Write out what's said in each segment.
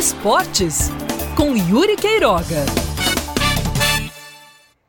Esportes, com Yuri Queiroga.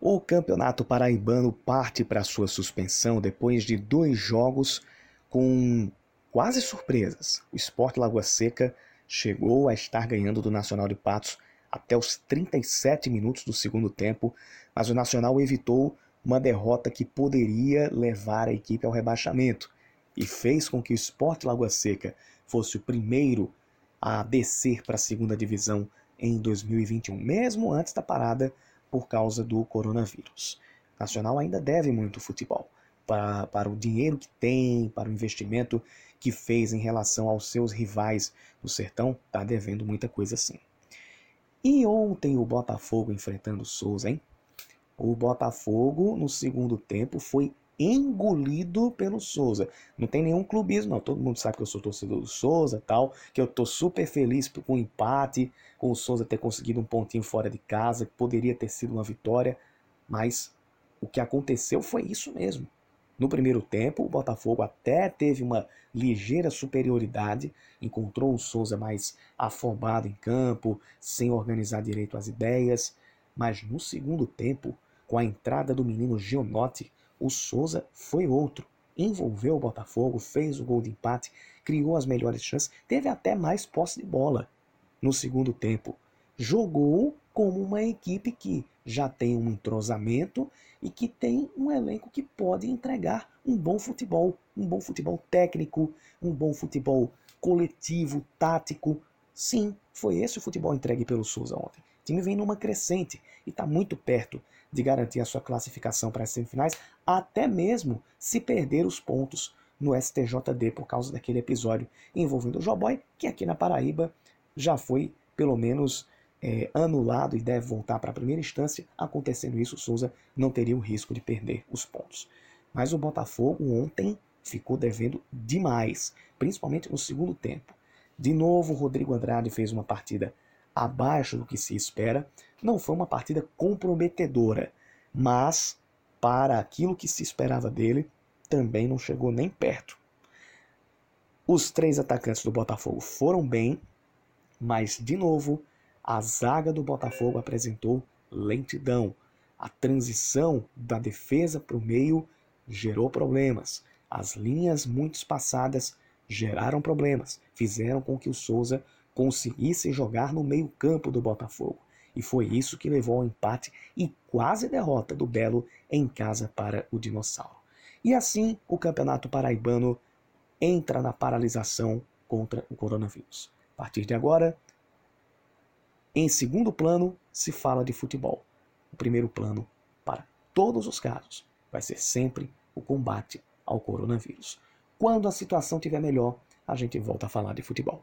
O Campeonato Paraibano parte para sua suspensão depois de dois jogos com quase surpresas. O Esporte Lagoa Seca chegou a estar ganhando do Nacional de Patos até os 37 minutos do segundo tempo, mas o Nacional evitou uma derrota que poderia levar a equipe ao rebaixamento e fez com que o Esporte Lagoa Seca fosse o primeiro a descer para a segunda divisão em 2021, mesmo antes da parada por causa do coronavírus. O Nacional ainda deve muito futebol, para, para o dinheiro que tem, para o investimento que fez em relação aos seus rivais do Sertão, está devendo muita coisa sim. E ontem o Botafogo enfrentando o Souza, hein? O Botafogo, no segundo tempo, foi engolido pelo Souza. Não tem nenhum clubismo, não. Todo mundo sabe que eu sou torcedor do Souza tal, que eu tô super feliz com o empate, com o Souza ter conseguido um pontinho fora de casa, que poderia ter sido uma vitória, mas o que aconteceu foi isso mesmo. No primeiro tempo, o Botafogo até teve uma ligeira superioridade, encontrou o Souza mais afobado em campo, sem organizar direito as ideias, mas no segundo tempo, com a entrada do menino Gionotti, o Souza foi outro. Envolveu o Botafogo, fez o gol de empate, criou as melhores chances, teve até mais posse de bola no segundo tempo. Jogou como uma equipe que já tem um entrosamento e que tem um elenco que pode entregar um bom futebol, um bom futebol técnico, um bom futebol coletivo, tático. Sim, foi esse o futebol entregue pelo Souza ontem. Time vem numa crescente e está muito perto de garantir a sua classificação para as semifinais, até mesmo se perder os pontos no STJD por causa daquele episódio envolvendo o Joboy, que aqui na Paraíba já foi pelo menos é, anulado e deve voltar para a primeira instância. Acontecendo isso, o Souza não teria o risco de perder os pontos. Mas o Botafogo ontem ficou devendo demais, principalmente no segundo tempo. De novo, o Rodrigo Andrade fez uma partida abaixo do que se espera. Não foi uma partida comprometedora, mas para aquilo que se esperava dele, também não chegou nem perto. Os três atacantes do Botafogo foram bem, mas de novo a zaga do Botafogo apresentou lentidão. A transição da defesa para o meio gerou problemas. As linhas muito espaçadas geraram problemas, fizeram com que o Souza conseguisse jogar no meio-campo do Botafogo. E foi isso que levou ao empate e quase derrota do Belo em casa para o Dinossauro. E assim o Campeonato Paraibano entra na paralisação contra o coronavírus. A partir de agora, em segundo plano, se fala de futebol. O primeiro plano, para todos os casos, vai ser sempre o combate ao coronavírus. Quando a situação estiver melhor, a gente volta a falar de futebol.